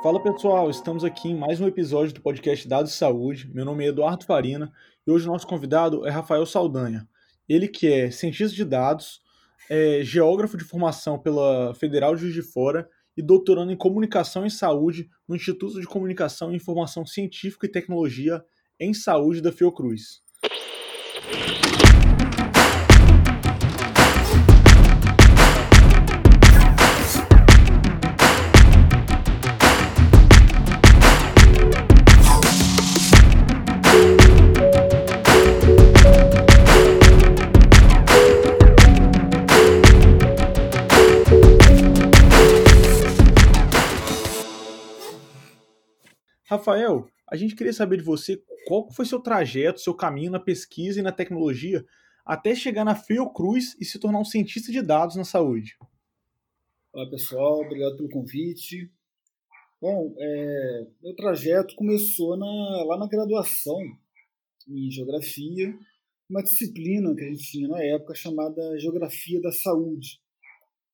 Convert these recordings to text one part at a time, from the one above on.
Fala pessoal, estamos aqui em mais um episódio do podcast Dados de Saúde. Meu nome é Eduardo Farina e hoje o nosso convidado é Rafael Saldanha. Ele que é cientista de dados, é geógrafo de formação pela Federal de Juiz de Fora e doutorando em Comunicação e Saúde no Instituto de Comunicação e Informação Científica e Tecnologia em Saúde da Fiocruz. Rafael, a gente queria saber de você qual foi seu trajeto, seu caminho na pesquisa e na tecnologia até chegar na Fiocruz e se tornar um cientista de dados na saúde. Olá pessoal, obrigado pelo convite. Bom, é, meu trajeto começou na, lá na graduação em Geografia, uma disciplina que a gente tinha na época chamada Geografia da Saúde.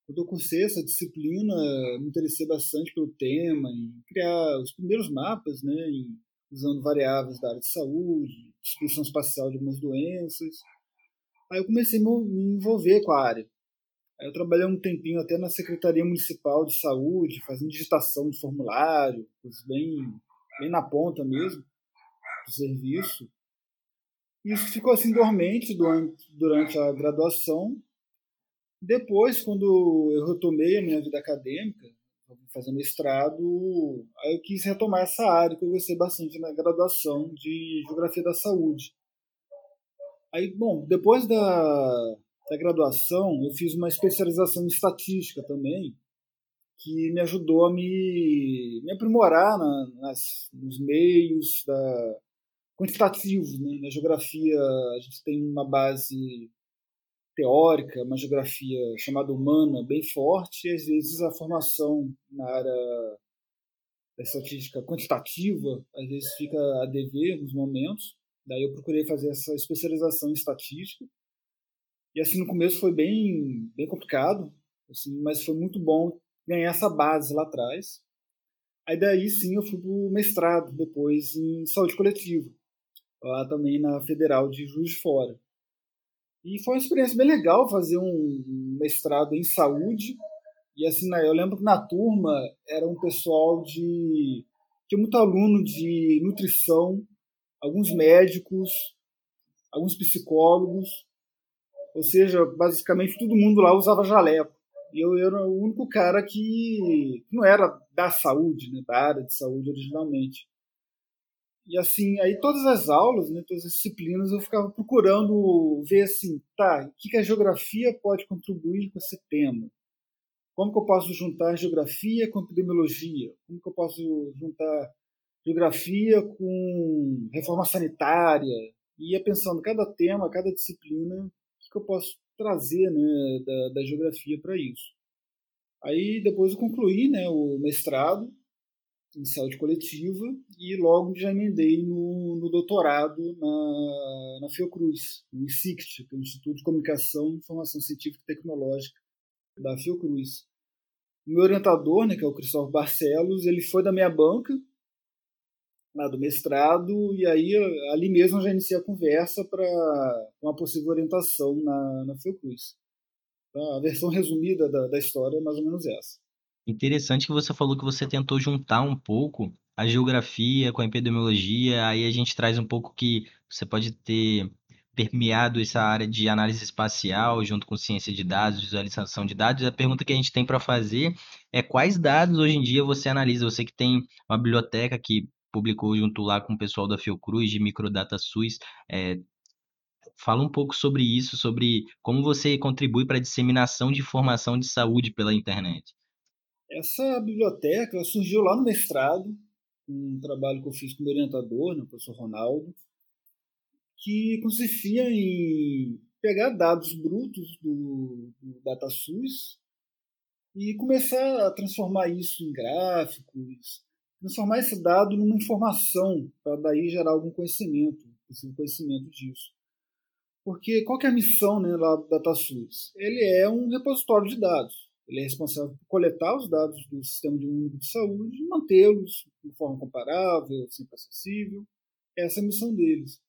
Quando eu cursei essa disciplina, me interessei bastante pelo tema, em criar os primeiros mapas, né, em, usando variáveis da área de saúde, distribuição espacial de algumas doenças. Aí eu comecei a me envolver com a área. Aí eu trabalhei um tempinho até na Secretaria Municipal de Saúde, fazendo digitação de formulário, bem, bem na ponta mesmo do serviço. Isso ficou assim dormente durante, durante a graduação, depois, quando eu retomei a minha vida acadêmica, fazendo mestrado, aí eu quis retomar essa área que eu gostei bastante na graduação de Geografia da Saúde. Aí, bom, depois da, da graduação, eu fiz uma especialização em estatística também, que me ajudou a me, me aprimorar na, nas, nos meios da, quantitativos. Né? Na geografia, a gente tem uma base teórica, uma geografia chamada humana bem forte, e às vezes a formação na área da estatística quantitativa às vezes fica a dever alguns momentos. Daí eu procurei fazer essa especialização em estatística. E assim no começo foi bem bem complicado, assim, mas foi muito bom ganhar essa base lá atrás. Aí daí sim eu fui para o mestrado depois em saúde coletiva, lá também na Federal de Juiz de Fora. E foi uma experiência bem legal fazer um mestrado em saúde. E assim, eu lembro que na turma era um pessoal de. tinha muito aluno de nutrição, alguns médicos, alguns psicólogos. Ou seja, basicamente todo mundo lá usava jaleco. E eu era o único cara que não era da saúde, né, da área de saúde originalmente. E assim, aí todas as aulas, né, todas as disciplinas, eu ficava procurando ver assim, tá, o que, que a geografia pode contribuir com esse tema? Como que eu posso juntar geografia com epidemiologia? Como que eu posso juntar geografia com reforma sanitária? E ia pensando cada tema, cada disciplina, o que, que eu posso trazer né, da, da geografia para isso. Aí depois eu concluí né, o mestrado em saúde coletiva e logo já emendei no, no doutorado na, na Fiocruz, no ICICT, que é o Instituto de Comunicação, Informação Científica e Tecnológica da Fiocruz. O meu orientador, né, que é o Cristóvão Barcelos, ele foi da minha banca, lá do mestrado, e aí ali mesmo já iniciei a conversa para uma possível orientação na, na Fiocruz. Então, a versão resumida da, da história é mais ou menos essa. Interessante que você falou que você tentou juntar um pouco a geografia com a epidemiologia, aí a gente traz um pouco que você pode ter permeado essa área de análise espacial junto com ciência de dados, visualização de dados. A pergunta que a gente tem para fazer é quais dados hoje em dia você analisa? Você que tem uma biblioteca que publicou junto lá com o pessoal da Fiocruz de Microdata SUS, é, fala um pouco sobre isso, sobre como você contribui para a disseminação de informação de saúde pela internet. Essa biblioteca surgiu lá no mestrado, um trabalho que eu fiz com orientador, né, o professor Ronaldo, que consistia em pegar dados brutos do, do DataSUS e começar a transformar isso em gráficos, transformar esse dado numa informação, para daí gerar algum conhecimento, possível conhecimento disso. Porque qual é a missão né, lá do DataSUS? Ele é um repositório de dados. Ele é responsável por coletar os dados do Sistema de Único de Saúde e mantê-los de forma comparável, sempre acessível. Essa é a missão deles.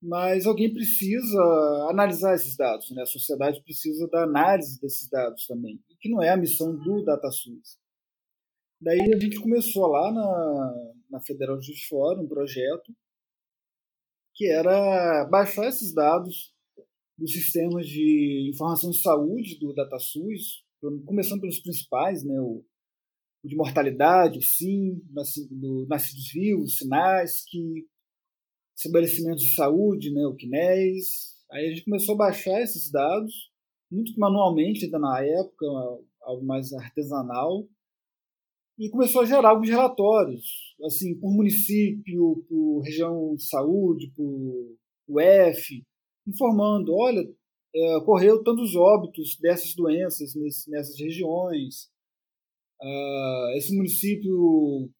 Mas alguém precisa analisar esses dados, né? a sociedade precisa da análise desses dados também, que não é a missão do DataSUS. Daí a gente começou lá na, na Federal de Juiz Fora um projeto que era baixar esses dados dos sistemas de informação de saúde do DataSUS, começando pelos principais, né, o, o de mortalidade, o nascidos vivos, sinais, que estabelecimentos de saúde, né, o CNES. Aí a gente começou a baixar esses dados, muito manualmente ainda na época, algo mais artesanal, e começou a gerar alguns relatórios, assim, por município, por região de saúde, por UF, informando, olha, é, ocorreu tantos óbitos dessas doenças nesse, nessas regiões. Uh, esse município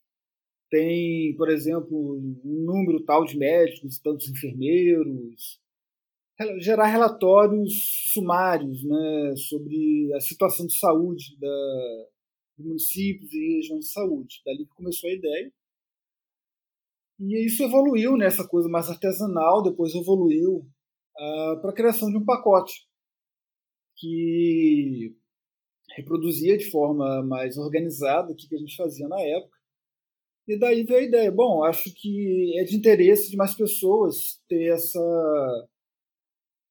tem, por exemplo, um número tal de médicos, tantos enfermeiros. Gerar relatórios sumários né, sobre a situação de saúde da, de municípios e regiões de saúde. Dali que começou a ideia. E isso evoluiu nessa coisa mais artesanal, depois evoluiu uh, para a criação de um pacote que reproduzia de forma mais organizada o que a gente fazia na época. E daí veio a ideia, bom, acho que é de interesse de mais pessoas ter essa,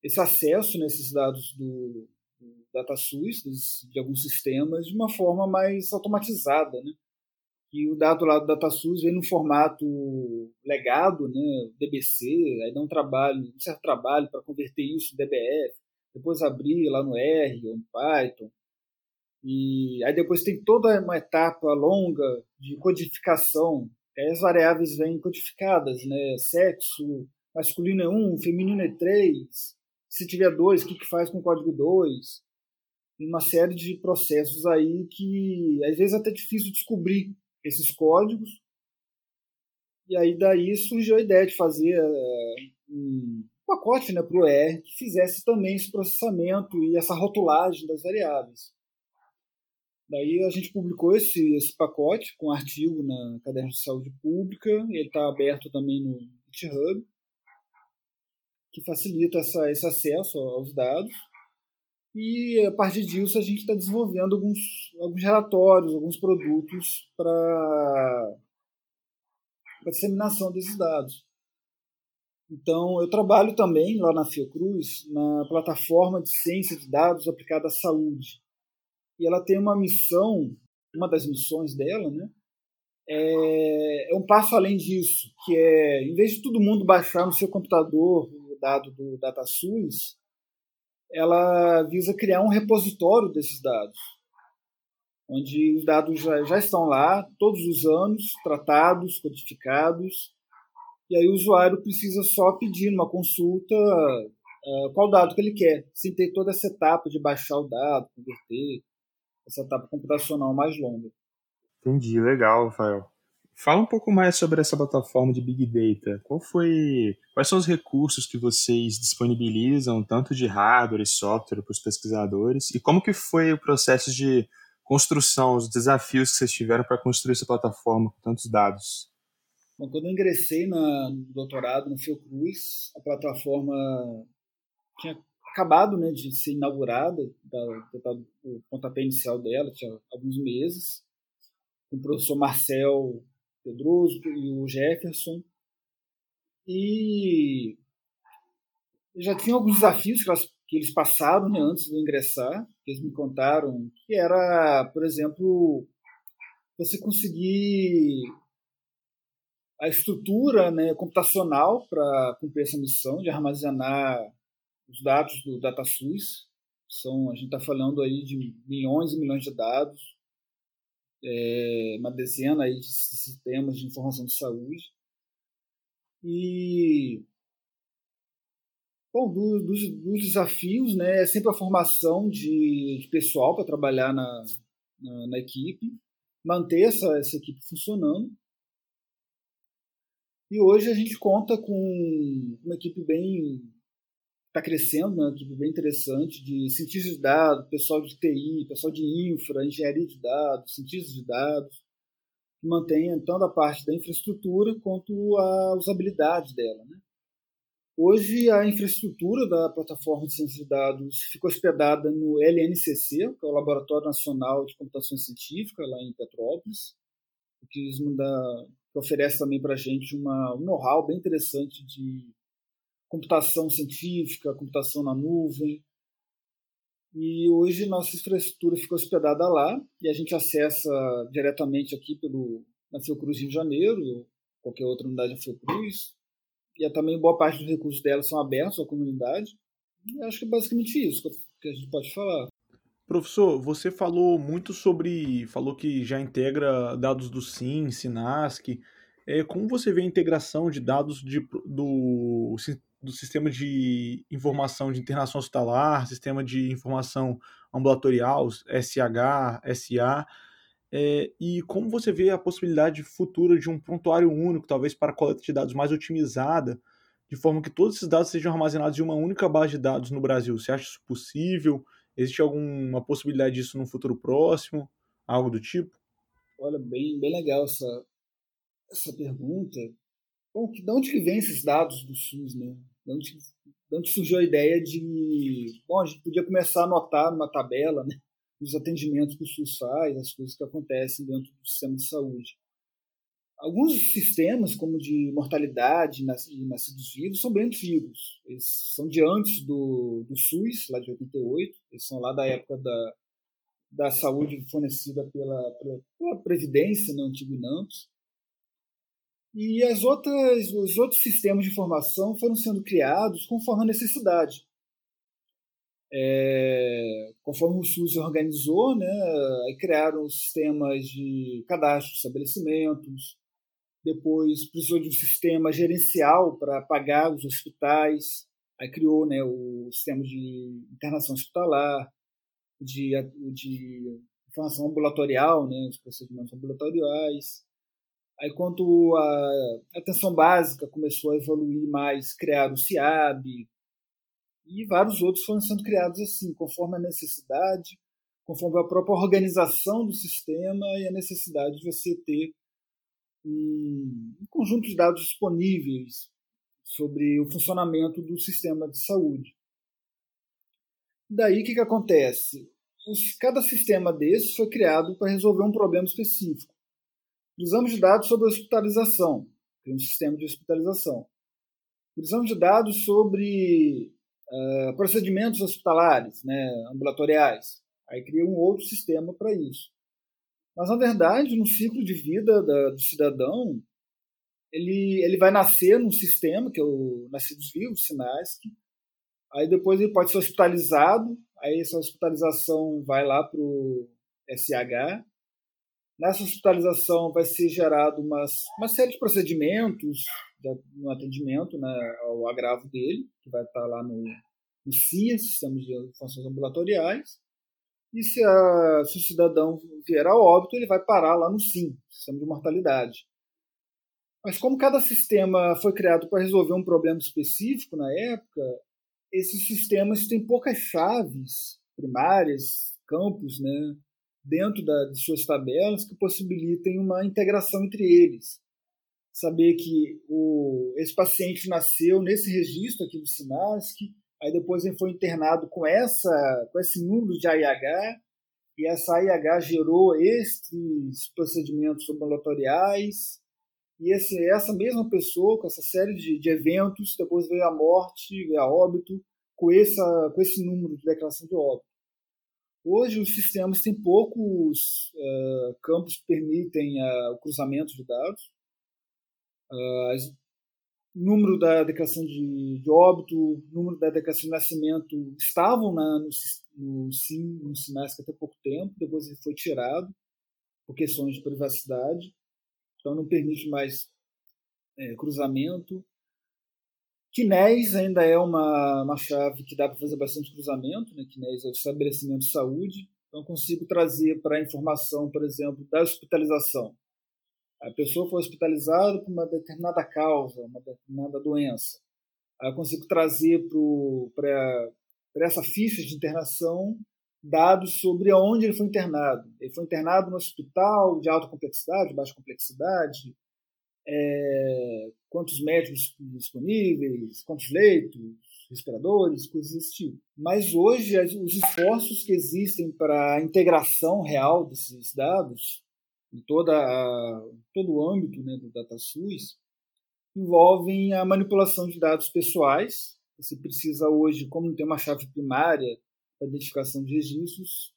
esse acesso nesses dados do, do DataSUS, de alguns sistemas, de uma forma mais automatizada, né? E o dado lá do DataSUS vem no formato legado, né, DBC, aí dá um trabalho, um certo trabalho para converter isso em DBF, depois abrir lá no R ou no Python. E aí depois tem toda uma etapa longa de codificação. Aí as variáveis vêm codificadas, né? Sexo, masculino é 1, feminino é 3. Se tiver 2, o que, que faz com o código 2? Uma série de processos aí que às vezes é até difícil descobrir esses códigos. E aí daí surgiu a ideia de fazer é, um pacote né, para o ER que fizesse também esse processamento e essa rotulagem das variáveis. Daí a gente publicou esse, esse pacote com artigo na Caderno de Saúde Pública, ele está aberto também no GitHub, que facilita essa, esse acesso aos dados. E a partir disso a gente está desenvolvendo alguns, alguns relatórios, alguns produtos para disseminação desses dados. Então, eu trabalho também lá na Fiocruz, na plataforma de ciência de dados aplicada à saúde. E ela tem uma missão, uma das missões dela, né? É, é um passo além disso, que é, em vez de todo mundo baixar no seu computador o dado do DataSUS, ela visa criar um repositório desses dados, onde os dados já, já estão lá todos os anos, tratados, codificados, e aí o usuário precisa só pedir numa consulta uh, qual dado que ele quer, sem ter toda essa etapa de baixar o dado, converter, essa etapa computacional mais longa. Entendi, legal, Rafael. Fala um pouco mais sobre essa plataforma de Big Data. Qual foi, quais são os recursos que vocês disponibilizam, tanto de hardware e software para os pesquisadores, e como que foi o processo de construção, os desafios que vocês tiveram para construir essa plataforma com tantos dados? Bom, quando eu ingressei na, no doutorado no Fiocruz, a plataforma tinha acabado né, de ser inaugurada, da, da, o pontapé inicial dela, tinha alguns meses, o professor Marcel Pedroso e o Jefferson. E já tinha alguns desafios que, elas, que eles passaram né, antes de eu ingressar, que eles me contaram, que era, por exemplo, você conseguir a estrutura né, computacional para cumprir essa missão de armazenar os dados do DataSUS. São, a gente está falando aí de milhões e milhões de dados é, uma dezena aí de sistemas de informação de saúde. E bom, do, dos, dos, desafios, né, é sempre a formação de, de pessoal para trabalhar na, na, na, equipe, manter essa, essa equipe funcionando. E hoje a gente conta com uma equipe bem está crescendo, né, uma equipe bem interessante, de cientistas de dados, pessoal de TI, pessoal de infra, engenharia de dados, cientistas de dados, que mantém tanto a parte da infraestrutura quanto a usabilidade dela. Né? Hoje, a infraestrutura da plataforma de ciência de dados fica hospedada no LNCC, que é o Laboratório Nacional de Computação Científica, lá em Petrópolis, que, que oferece também para a gente uma, um know-how bem interessante de computação científica, computação na nuvem. E hoje nossa infraestrutura fica hospedada lá e a gente acessa diretamente aqui pelo na Fiocruz Rio de Janeiro, ou qualquer outra unidade da Fiocruz. E também boa parte dos recursos dela são abertos à comunidade. E acho que é basicamente isso que a gente pode falar. Professor, você falou muito sobre. falou que já integra dados do SIM, SINASC. É, como você vê a integração de dados de, do do sistema de informação de internação hospitalar, sistema de informação ambulatorial, SH, SA, é, e como você vê a possibilidade futura de um prontuário único, talvez para coleta de dados mais otimizada, de forma que todos esses dados sejam armazenados em uma única base de dados no Brasil? Você acha isso possível? Existe alguma possibilidade disso no futuro próximo? Algo do tipo? Olha, bem, bem legal essa, essa pergunta. Bom, de onde que vem esses dados do SUS, né? De de onde surgiu a ideia de, bom, a gente podia começar a anotar numa tabela, né? Os atendimentos que o SUS faz, as coisas que acontecem dentro do sistema de saúde. Alguns sistemas, como de mortalidade e nascidos vivos, são bem antigos. Eles são de antes do, do SUS, lá de 88. Eles são lá da época da, da saúde fornecida pela, pela, pela Previdência, no antigo INAMPS. E as outras, os outros sistemas de informação foram sendo criados conforme a necessidade. É, conforme o SUS organizou, né, aí criaram sistemas de cadastro de estabelecimentos, depois precisou de um sistema gerencial para pagar os hospitais, aí criou né, o sistema de internação hospitalar, de, de informação ambulatorial, né, os procedimentos ambulatoriais, Aí, quando a atenção básica começou a evoluir mais, criaram o CIAB e vários outros foram sendo criados assim, conforme a necessidade, conforme a própria organização do sistema e a necessidade de você ter um, conjunto de dados disponíveis sobre o funcionamento do sistema de saúde. Daí o que, que acontece? Os, cada sistema desses foi criado para resolver um problema específico. Precisamos de dados sobre hospitalização, tem um sistema de hospitalização. Precisamos de dados sobre uh, procedimentos hospitalares, né, ambulatoriais. Aí cria um outro sistema para isso. Mas, na verdade, no ciclo de vida da, do cidadão, ele, ele vai nascer num sistema, que é o Nascidos Vivos, SINASC, aí depois ele pode ser hospitalizado, aí essa hospitalização vai lá para o SH, Nessa hospitalização vai ser gerado umas, uma série de procedimentos no atendimento né, ao agravo dele, que vai estar lá no, no CIA, Sistema de Funções Ambulatoriais. E se, a, se o cidadão vier a óbito, ele vai parar lá no SIM, Sistema de Mortalidade. Mas como cada sistema foi criado para resolver um problema específico na época, esses sistemas têm poucas chaves primárias, campos, né, dentro da, de suas tabelas que possibilitem uma integração entre eles. Saber que o, esse paciente nasceu nesse registro aqui do SINASC, aí depois ele foi internado com, essa, com esse número de AIH, e essa AIH gerou estes procedimentos ambulatoriais, e esse, essa mesma pessoa, com essa série de, de eventos, depois veio a morte, veio a óbito, com, essa, com esse número de declaração de óbito. Hoje, os sistemas têm poucos uh, campos que permitem uh, o cruzamento de dados. Uh, número da declaração de, de, óbito, número da declaração de nascimento estavam na, no, no SIM, no SINASC até pouco tempo, depois ele foi tirado por questões de privacidade, então não permite mais é, cruzamento. Kinés ainda é uma, uma chave que dá para fazer bastante cruzamento, né? É o estabelecimento de saúde. Então, consigo trazer para a informação, por exemplo, da hospitalização. A pessoa foi hospitalizada por uma determinada causa, uma determinada doença. eu consigo trazer para essa ficha de internação dados sobre onde ele foi internado. Ele foi internado no hospital de alta complexidade, de baixa complexidade, é, quantos médicos disponíveis, quantos leitos, respiradores, coisas desse tipo. Mas hoje, os esforços que existem para a integração real desses dados, em toda a, todo o âmbito né, do DataSUS, envolvem a manipulação de dados pessoais. Você precisa hoje, como não tem uma chave primária para identificação de registros,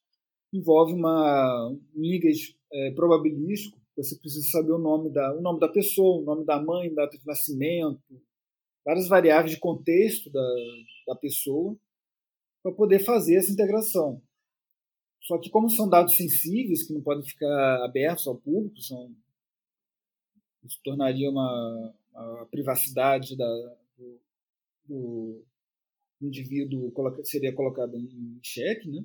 envolve uma, um linkage é, probabilístico. Você precisa saber o nome da, o nome da pessoa, o nome da mãe, data de nascimento, várias variáveis de contexto da, da pessoa para poder fazer essa integração. Só que como são dados sensíveis que não podem ficar abertos ao público, são isso tornaria uma, uma privacidade da, do, do, indivíduo seria colocada em xeque, né?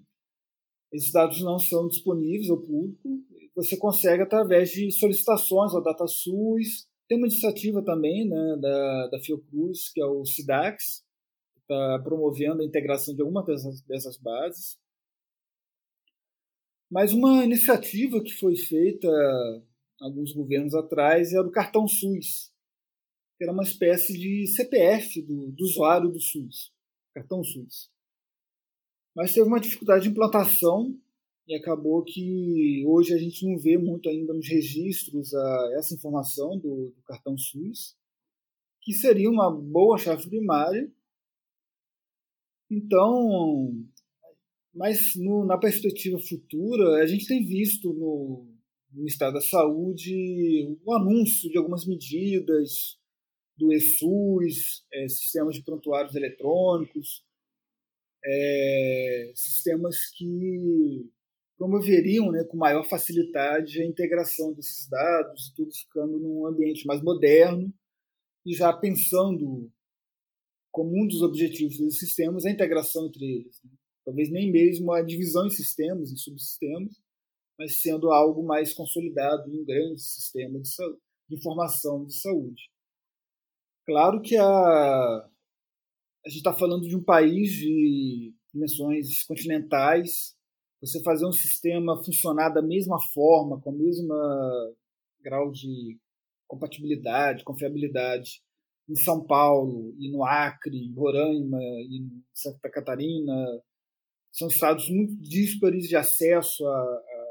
Esses dados não são disponíveis ao público. Você consegue através de solicitações ao DataSUS, tem uma iniciativa também né, da, da Fiocruz, que é o SIDAX, que está promovendo a integração de algumas dessas, dessas bases. Mas uma iniciativa que foi feita alguns governos atrás era o cartão SUS, que era uma espécie de CPF do, do usuário do SUS, cartão SUS. Mas teve uma dificuldade de implantação e acabou que hoje a gente não vê muito ainda nos registros a, essa informação do, do cartão SUS, que seria uma boa chave primária. Então, mas no, na perspectiva futura, a gente tem visto no, no Estado da Saúde o anúncio de algumas medidas do ESUS, é, sistemas de prontuários eletrônicos, é, sistemas que promoveriam né, com maior facilidade a integração desses dados, tudo ficando num ambiente mais moderno e já pensando como um dos objetivos desses sistemas a integração entre eles. Né? Talvez nem mesmo a divisão em sistemas, em subsistemas, mas sendo algo mais consolidado em um grande sistema de, saúde, de informação de saúde. Claro que a, a gente está falando de um país de dimensões continentais, você fazer um sistema funcionar da mesma forma, com o mesmo grau de compatibilidade, confiabilidade em São Paulo e no Acre, em Roraima e em Santa Catarina, são estados muito díspares de acesso a, a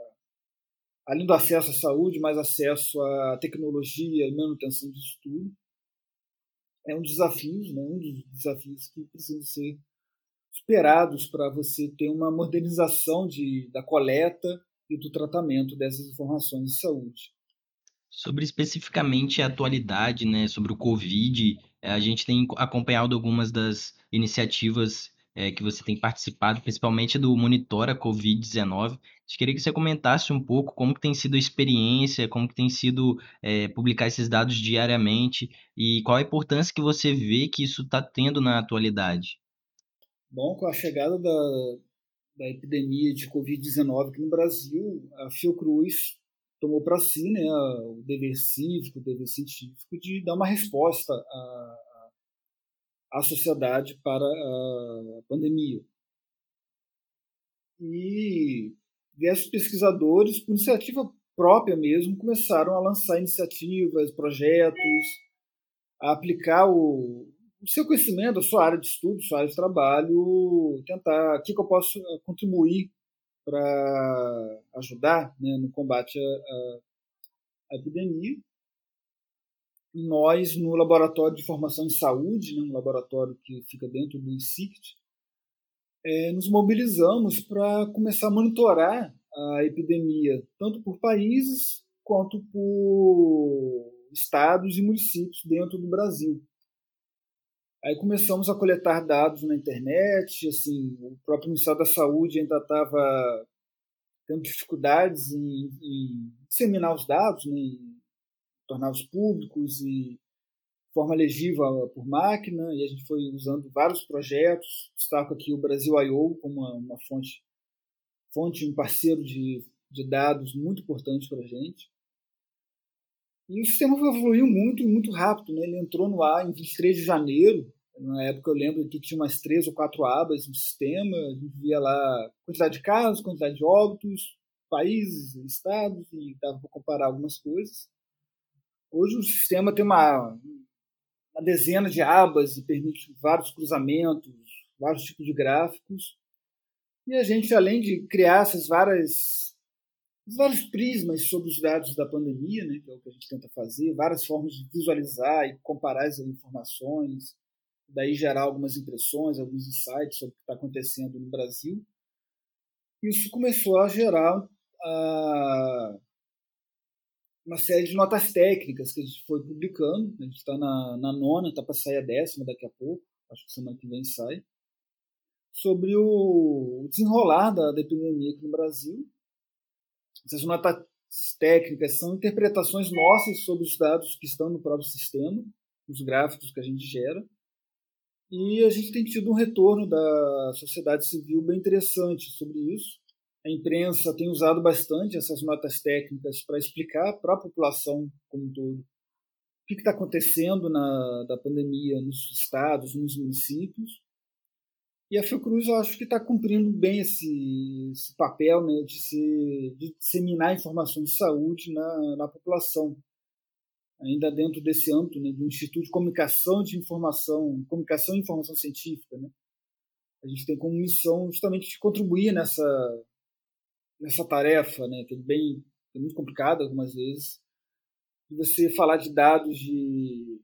além do acesso à saúde, mais acesso à tecnologia e manutenção de estudo. É um desafio, né? um dos desafios que precisam ser esperados para você ter uma modernização de, da coleta e do tratamento dessas informações de saúde. Sobre especificamente a atualidade, né, sobre o Covid, eh, a gente tem acompanhado algumas das iniciativas é, que você tem participado, principalmente do Monitora Covid-19. Queria que você comentasse um pouco como que tem sido a experiência, como que tem sido é, publicar esses dados diariamente e qual a importância que você vê que isso está tendo na atualidade. Bom, com a chegada da, da epidemia de Covid-19 aqui no Brasil, a Fiocruz tomou para si né, o dever cívico, o dever científico de dar uma resposta à, à sociedade para a pandemia. E diversos pesquisadores, por iniciativa própria mesmo, começaram a lançar iniciativas, projetos, a aplicar o, o seu conhecimento, a sua área de estudo, a sua área de trabalho, tentar o que, que eu posso eh, contribuir para ajudar né, no combate à, à, epidemia. Nós, no Laboratório de Formação em Saúde, né, um laboratório que fica dentro do ICICT, é, nos mobilizamos para começar a monitorar a epidemia, tanto por países quanto por estados e municípios dentro do Brasil. Aí começamos a coletar dados na internet, assim, o próprio Ministério da Saúde ainda estava tendo dificuldades em, em, disseminar os dados, né, em torná-los públicos e forma legível por máquina, e a gente foi usando vários projetos, destaco aqui o Brasil I.O. como uma, uma fonte, fonte, um parceiro de, de dados muito importante para a gente. E o sistema evoluiu muito, muito rápido. Né? Ele entrou no ar em 23 de janeiro. Na época eu lembro que tinha umas três ou quatro abas no sistema, a gente via lá quantidade de casos, quantidade de óbitos, países, estados, e dava para comparar algumas coisas. Hoje o sistema tem uma, uma dezena de abas e permite vários cruzamentos, vários tipos de gráficos. E a gente, além de criar essas várias vários prismas sobre os dados da pandemia, né, que é o que a gente tenta fazer, várias formas de visualizar e comparar as informações, daí gerar algumas impressões, alguns insights sobre o que está acontecendo no Brasil. Isso começou a gerar uma série de notas técnicas que a gente foi publicando. A gente está na, na nona, está para sair a décima daqui a pouco, acho que semana que vem sai, sobre o, desenrolar da, da epidemia aqui no Brasil. Essas notas técnicas são interpretações nossas sobre os dados que estão no próprio sistema, os gráficos que a gente gera. E a gente tem tido um retorno da sociedade civil bem interessante sobre isso a imprensa tem usado bastante essas notas técnicas para explicar para a população como um todo o que está acontecendo na da pandemia nos estados, nos municípios. E a Fiocruz, eu acho que está cumprindo bem esse, esse papel né, de, se, de disseminar informações de saúde na, na população, ainda dentro desse âmbito né, do Instituto de Comunicação de Informação, Comunicação e Informação Científica. Né? A gente tem como missão justamente de contribuir nessa, nessa tarefa, né, que é bem é muito complicada algumas vezes, de você falar de dados de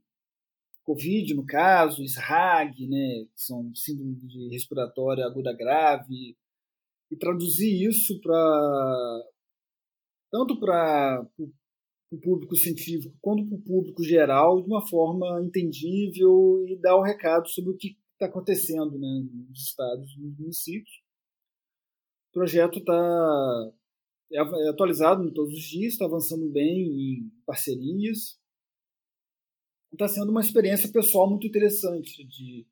Covid, no caso, SRAG, né, que são síndrome de respiratória aguda grave, e traduzir isso para tanto para o público científico quanto para o público geral de uma forma entendível e dar o um recado sobre o que está acontecendo né, nos estados, nos municípios o projeto está é, atualizado todos os dias, está avançando bem em parcerias. Está sendo uma experiência pessoal muito interessante de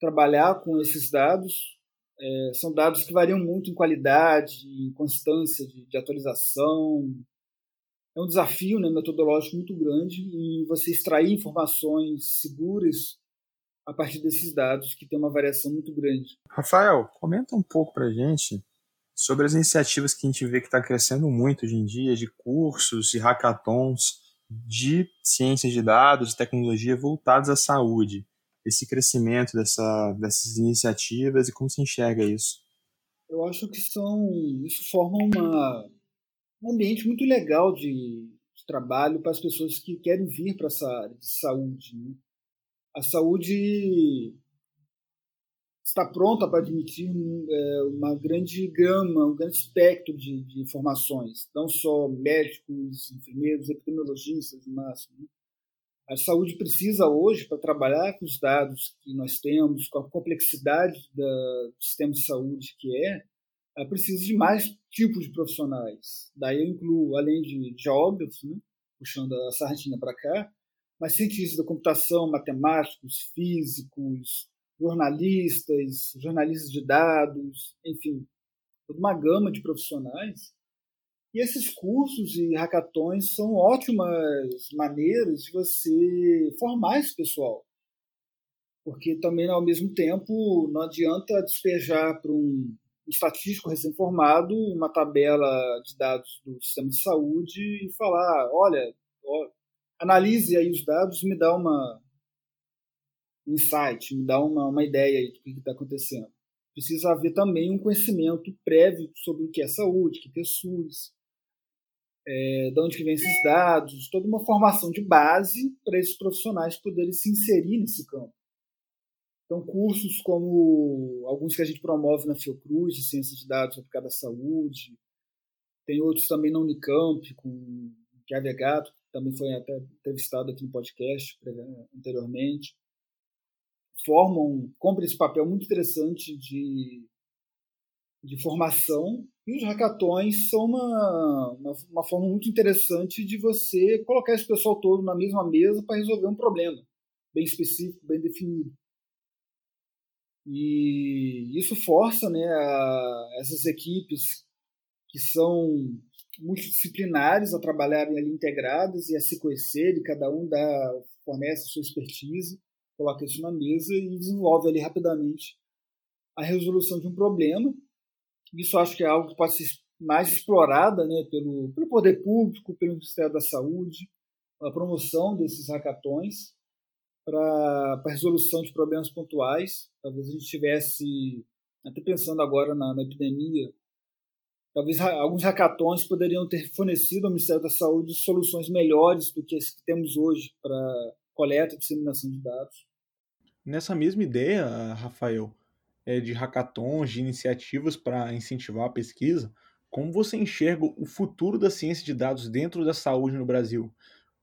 trabalhar com esses dados. É, são dados que variam muito em qualidade, em constância de, de atualização. É um desafio né, metodológico muito grande em você extrair informações seguras a partir desses dados que tem uma variação muito grande. Rafael, comenta um pouco para gente sobre as iniciativas que a gente vê que está crescendo muito hoje em dia, de cursos e hackathons de ciências de dados e tecnologia voltados à saúde. Esse crescimento dessa, dessas iniciativas e como se enxerga isso? Eu acho que são isso forma uma, um ambiente muito legal de, de trabalho para as pessoas que querem vir para essa área de saúde. Né? A saúde está pronta para admitir é, uma grande gama, um grande espectro de, de, informações, não só médicos, enfermeiros, epidemiologistas, no máximo. Né? A saúde precisa hoje, para trabalhar com os dados que nós temos, com a complexidade da, do sistema de saúde que é, ela precisa de mais tipos de profissionais. Daí eu incluo, além de geógrafos, né, puxando a sardinha para cá, mas cientistas da computação, matemáticos, físicos, jornalistas, jornalistas de dados, enfim, toda uma gama de profissionais. E esses cursos e hackathons são ótimas maneiras de você formar esse pessoal. Porque também, ao mesmo tempo, não adianta despejar para um estatístico recém-formado uma tabela de dados do sistema de saúde e falar: olha, ó, analise aí os dados e me dá uma, insight, me dá uma, uma ideia do que está acontecendo. Precisa haver também um conhecimento prévio sobre o que é saúde, o que é SUS, é, de onde que vem esses dados, toda uma formação de base para esses profissionais poderem se inserir nesse campo. Então, cursos como alguns que a gente promove na Fiocruz, de Ciências de Dados aplicada à Saúde, tem outros também na Unicamp, com o Chiave Gato, que também foi até entrevistado aqui no podcast anteriormente formam, cumprem esse papel muito interessante de, de formação. E os hackathons são uma, uma, uma, forma muito interessante de você colocar esse pessoal todo na mesma mesa para resolver um problema bem específico, bem definido. E isso força né, a, essas equipes que são multidisciplinares a trabalharem ali integradas e a se conhecerem, cada um dá, fornece sua expertise coloca isso na mesa e desenvolve ali rapidamente a resolução de um problema. Isso acho que é algo que pode ser mais explorada né, pelo, pelo poder público, pelo Ministério da Saúde, a promoção desses hackathons para a resolução de problemas pontuais. Talvez a gente tivesse, até pensando agora na, na epidemia, talvez alguns hackathons poderiam ter fornecido ao Ministério da Saúde soluções melhores do que as que temos hoje para coleta e disseminação de dados. Nessa mesma ideia, Rafael, é, de hackathons, de iniciativas para incentivar a pesquisa, como você enxerga o futuro da ciência de dados dentro da saúde no Brasil?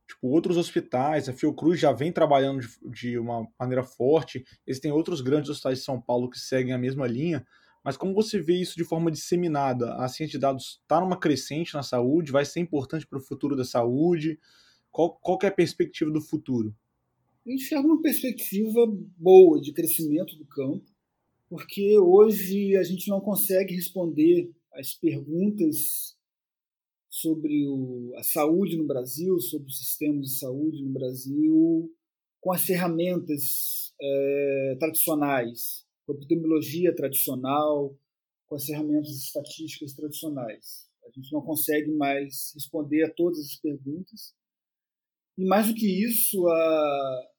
Tipo, outros hospitais, a Fiocruz já vem trabalhando de, de uma maneira forte, existem outros grandes hospitais de São Paulo que seguem a mesma linha, mas como você vê isso de forma disseminada? A ciência de dados está numa crescente na saúde, vai ser importante para o futuro da saúde? Qual, qual é a perspectiva do futuro? Enxergo uma perspectiva boa de crescimento do campo, porque hoje a gente não consegue responder as perguntas sobre o, a saúde no Brasil, sobre os sistemas de saúde no Brasil, com as ferramentas é, tradicionais, com a epidemiologia tradicional, com as ferramentas estatísticas tradicionais. A gente não consegue mais responder a todas as perguntas. E mais do que isso, a,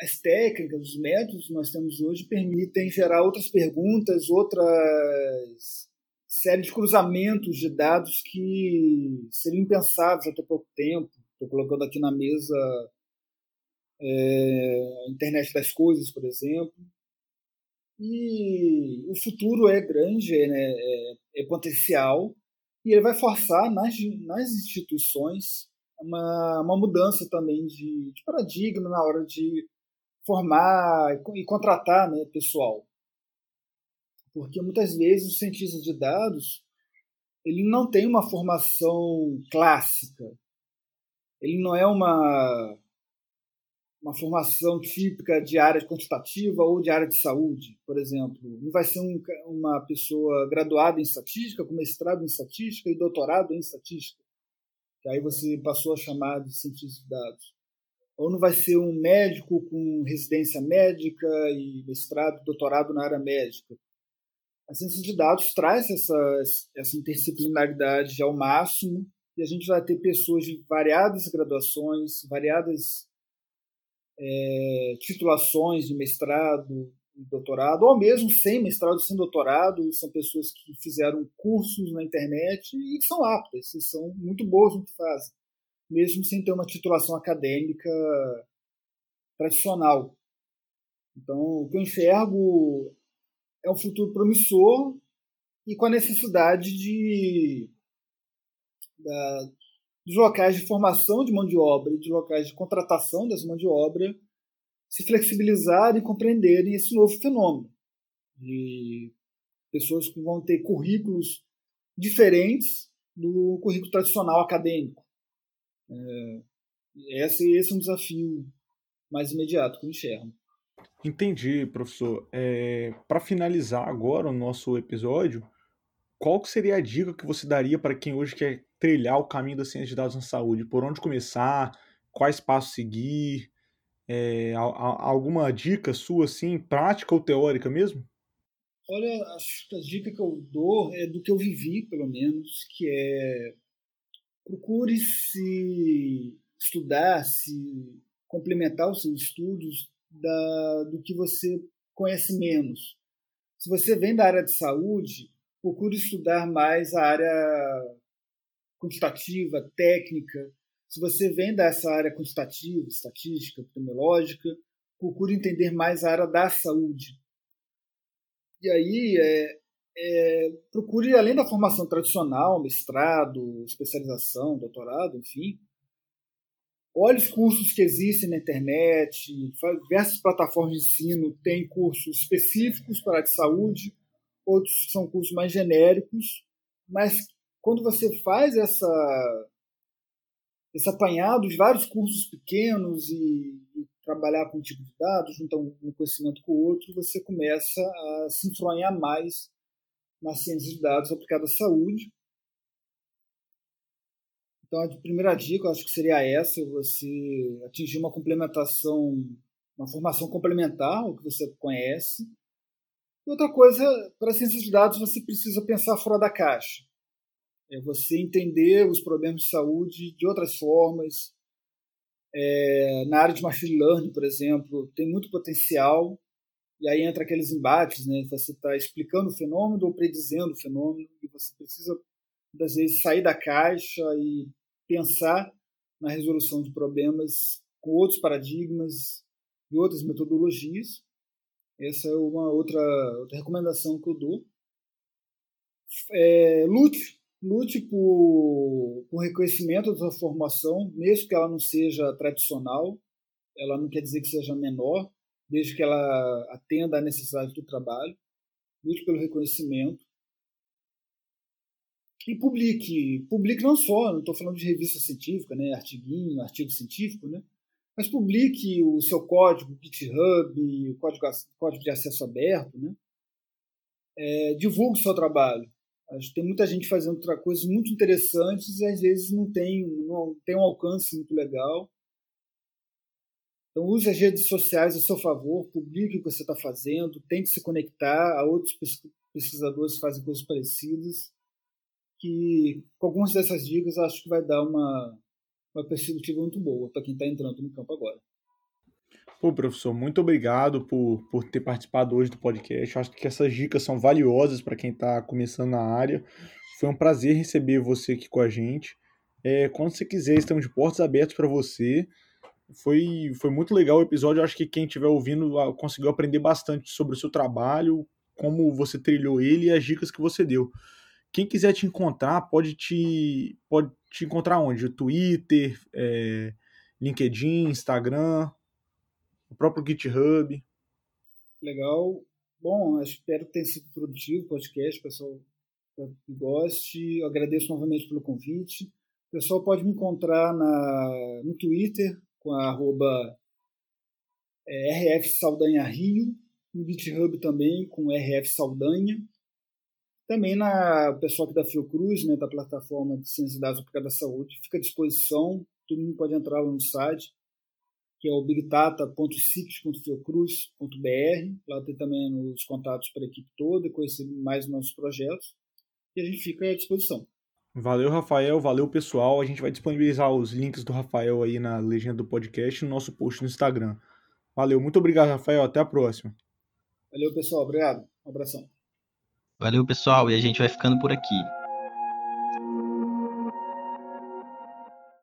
as técnicas, os métodos que nós temos hoje permitem gerar outras perguntas, outras série de cruzamentos de dados que seriam impensáveis até pouco tempo. Estou colocando aqui na mesa é, a internet das coisas, por exemplo. E o futuro é grande, é, né, é, é potencial, e ele vai forçar nas, nas instituições uma, uma mudança também de, de paradigma na hora de formar e contratar né, pessoal. Porque muitas vezes o cientista de dados ele não tem uma formação clássica. Ele não é uma, uma formação típica de área quantitativa ou de área de saúde, por exemplo. Não vai ser um, uma pessoa graduada em estatística, com mestrado em estatística e doutorado em estatística. Que aí você passou a chamar de cientista de dados. Ou não vai ser um médico com residência médica e mestrado, doutorado na área médica? A ciência de dados traz essa, essa interdisciplinaridade ao máximo e a gente vai ter pessoas de variadas graduações, variadas é, titulações de mestrado, doutorado, ou mesmo sem mestrado, sem doutorado, são pessoas que fizeram cursos na internet e são aptas, e são muito boas no que fazem, mesmo sem ter uma titulação acadêmica tradicional. Então, o que eu enxergo é um futuro promissor e com a necessidade de da, dos locais de formação de mão de obra e dos locais de contratação dessa mão de obra se flexibilizarem e compreenderem esse novo fenômeno de pessoas que vão ter currículos diferentes do currículo tradicional acadêmico. É, esse, esse é um desafio mais imediato que eu enxergo. Entendi, professor. É, para finalizar agora o nosso episódio, qual que seria a dica que você daria para quem hoje quer trilhar o caminho da ciência de dados na saúde? Por onde começar? Quais passos seguir? É, alguma dica sua, assim, prática ou teórica mesmo? Olha, acho que a dica que eu dou é do que eu vivi, pelo menos, que é procure se estudar, se complementar os seus estudos da, do que você conhece menos. Se você vem da área de saúde, procure estudar mais a área quantitativa, técnica. Se você vem dessa área quantitativa, estatística, epidemiológica, procure entender mais a área da saúde. E aí, é, é, procure, além da formação tradicional, mestrado, especialização, doutorado, enfim, Olhe os cursos que existem na internet, diversas plataformas de ensino têm cursos específicos para a de saúde, outros são cursos mais genéricos, mas quando você faz essa esse apanhado de vários cursos pequenos e, e trabalhar com um tipo de dados, juntar um, conhecimento com o outro, você começa a se enfronhar mais na ciência de dados aplicada à saúde. Então, a primeira dica, eu acho que seria essa: você atingir uma complementação, uma formação complementar ao que você conhece. E outra coisa, para ciência de dados, você precisa pensar fora da caixa. É você entender os problemas de saúde de outras formas. É, na área de machine learning, por exemplo, tem muito potencial. E aí entra aqueles embates, né? Você está explicando o fenômeno ou predizendo o fenômeno, e você precisa, às vezes, sair da caixa e pensar na resolução de problemas com outros paradigmas e outras metodologias. Essa é uma outra, outra recomendação que eu dou. É, lute, lute por, por reconhecimento da sua formação, mesmo que ela não seja tradicional, ela não quer dizer que seja menor, desde que ela atenda à necessidade do trabalho. Lute pelo reconhecimento. E publique. Publique não só, não estou falando de revista científica, né, artiguinho, artigo científico, né, mas publique o seu código, GitHub, o código, código de acesso aberto, né? É, divulgue o seu trabalho. Tem muita gente fazendo coisas muito interessantes e às vezes não tem, não tem um alcance muito legal. Então use as redes sociais a seu favor, publique o que você está fazendo, tente se conectar a outros pesquisadores que fazem coisas parecidas. Que com algumas dessas dicas acho que vai dar uma, uma perspectiva muito boa para quem está entrando no campo agora. Pô, professor, muito obrigado por, por ter participado hoje do podcast. Eu acho que essas dicas são valiosas para quem está começando na área. Foi um prazer receber você aqui com a gente. É, quando você quiser, estamos de portas abertas para você. Foi, foi muito legal o episódio. Acho que quem estiver ouvindo ah, conseguiu aprender bastante sobre o seu trabalho, como você trilhou ele e as dicas que você deu. Quem quiser te encontrar, pode te, pode te encontrar onde? Twitter, é, LinkedIn, Instagram, o próprio GitHub. Legal. Bom, espero que tenha sido produtivo o podcast, pessoal que goste. Eu agradeço novamente pelo convite. O pessoal pode me encontrar na, no Twitter com a arroba é, RF Saldanha Rio, no GitHub também com RF Saldanha. Também na o pessoal aqui da Fiocruz, né, da plataforma de Ciências e Dados Aplicadas à Saúde, fica à disposição. Todo mundo pode entrar lá no site, que é o bigdata.cics.fiocruz.br. Lá tem também os contatos para a equipe toda, conhecer mais nossos projetos. E a gente fica à disposição. Valeu, Rafael. Valeu, pessoal. A gente vai disponibilizar os links do Rafael aí na legenda do podcast no nosso post no Instagram. Valeu, muito obrigado, Rafael. Até a próxima. Valeu, pessoal. Obrigado. Um abração. Valeu, pessoal, e a gente vai ficando por aqui.